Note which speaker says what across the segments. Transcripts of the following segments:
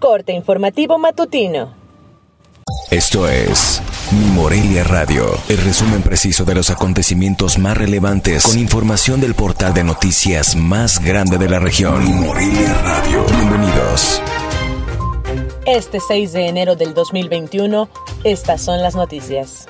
Speaker 1: Corte informativo matutino.
Speaker 2: Esto es Mi Morelia Radio, el resumen preciso de los acontecimientos más relevantes con información del portal de noticias más grande de la región. Mi Morelia Radio. Bienvenidos.
Speaker 1: Este 6 de enero del 2021, estas son las noticias.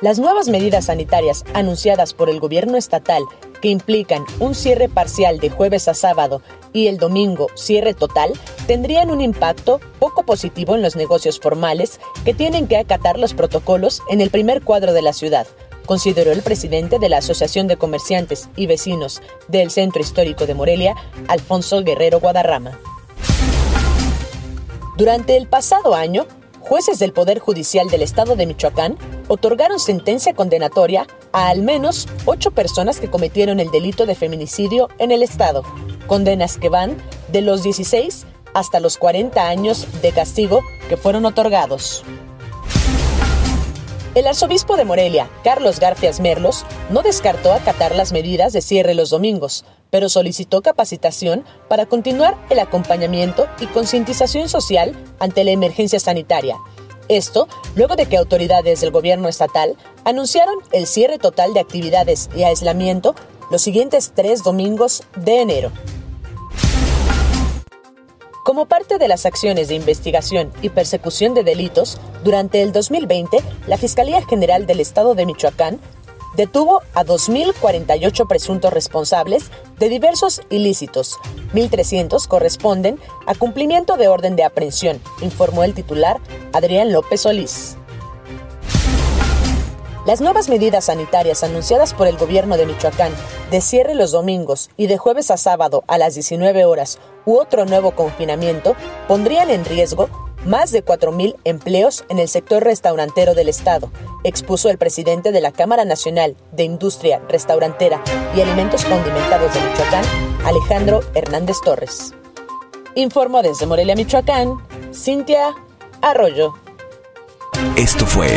Speaker 1: Las nuevas medidas sanitarias anunciadas por el gobierno estatal que implican un cierre parcial de jueves a sábado y el domingo cierre total tendrían un impacto poco positivo en los negocios formales que tienen que acatar los protocolos en el primer cuadro de la ciudad, consideró el presidente de la Asociación de Comerciantes y Vecinos del Centro Histórico de Morelia, Alfonso Guerrero Guadarrama. Durante el pasado año, jueces del Poder Judicial del Estado de Michoacán otorgaron sentencia condenatoria a al menos ocho personas que cometieron el delito de feminicidio en el Estado, condenas que van de los 16 hasta los 40 años de castigo que fueron otorgados. El arzobispo de Morelia, Carlos Garfias Merlos, no descartó acatar las medidas de cierre los domingos, pero solicitó capacitación para continuar el acompañamiento y concientización social ante la emergencia sanitaria. Esto luego de que autoridades del gobierno estatal anunciaron el cierre total de actividades y aislamiento los siguientes tres domingos de enero. Como parte de las acciones de investigación y persecución de delitos, durante el 2020, la Fiscalía General del Estado de Michoacán detuvo a 2.048 presuntos responsables de diversos ilícitos. 1.300 corresponden a cumplimiento de orden de aprehensión, informó el titular Adrián López Solís. Las nuevas medidas sanitarias anunciadas por el gobierno de Michoacán de cierre los domingos y de jueves a sábado a las 19 horas u otro nuevo confinamiento pondrían en riesgo más de 4.000 empleos en el sector restaurantero del Estado, expuso el presidente de la Cámara Nacional de Industria Restaurantera y Alimentos Condimentados de Michoacán, Alejandro Hernández Torres. Informó desde Morelia, Michoacán, Cintia Arroyo.
Speaker 2: Esto fue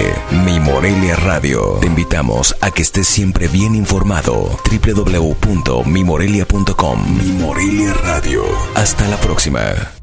Speaker 2: Mi Morelia Radio. Te invitamos a que estés siempre bien informado. www.mimorelia.com Mi Morelia Radio. Hasta la próxima.